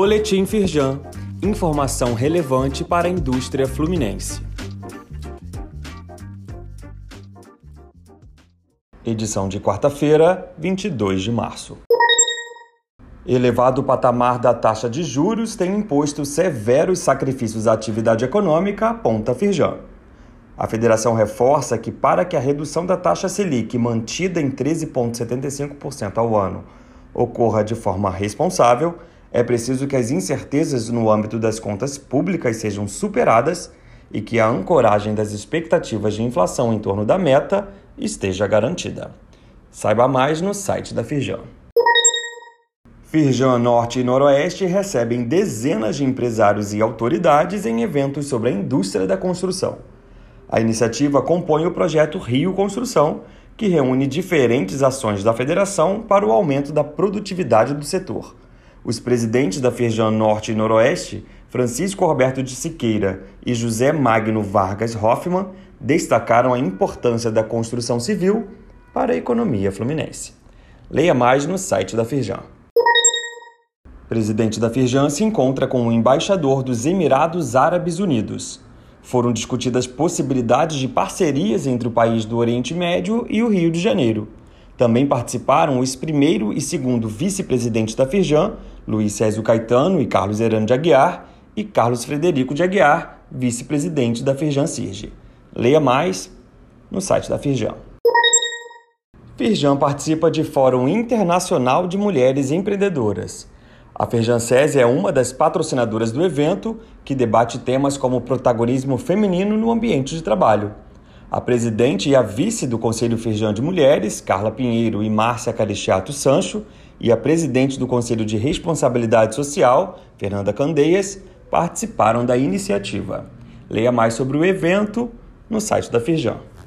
Boletim Firjan. Informação relevante para a indústria fluminense. Edição de quarta-feira, 22 de março. Elevado patamar da taxa de juros tem imposto severos sacrifícios à atividade econômica, aponta Firjan. A federação reforça que, para que a redução da taxa Selic, mantida em 13,75% ao ano, ocorra de forma responsável, é preciso que as incertezas no âmbito das contas públicas sejam superadas e que a ancoragem das expectativas de inflação em torno da meta esteja garantida. Saiba mais no site da Firjan. Firjan Norte e Noroeste recebem dezenas de empresários e autoridades em eventos sobre a indústria da construção. A iniciativa compõe o projeto Rio Construção, que reúne diferentes ações da federação para o aumento da produtividade do setor. Os presidentes da Firjan Norte e Noroeste, Francisco Roberto de Siqueira e José Magno Vargas Hoffmann, destacaram a importância da construção civil para a economia fluminense. Leia mais no site da Firjan. Presidente da Firjan se encontra com o embaixador dos Emirados Árabes Unidos. Foram discutidas possibilidades de parcerias entre o país do Oriente Médio e o Rio de Janeiro. Também participaram os primeiro e segundo vice-presidentes da Firjan, Luiz Césio Caetano e Carlos Herano de Aguiar, e Carlos Frederico de Aguiar, vice-presidente da Firjan Sirge. Leia mais no site da Firjan. Firjan participa de Fórum Internacional de Mulheres Empreendedoras. A Fejancese é uma das patrocinadoras do evento, que debate temas como protagonismo feminino no ambiente de trabalho. A presidente e a vice do Conselho Firjan de Mulheres, Carla Pinheiro e Márcia Carichiato Sancho, e a presidente do Conselho de Responsabilidade Social, Fernanda Candeias, participaram da iniciativa. Leia mais sobre o evento no site da Firjan.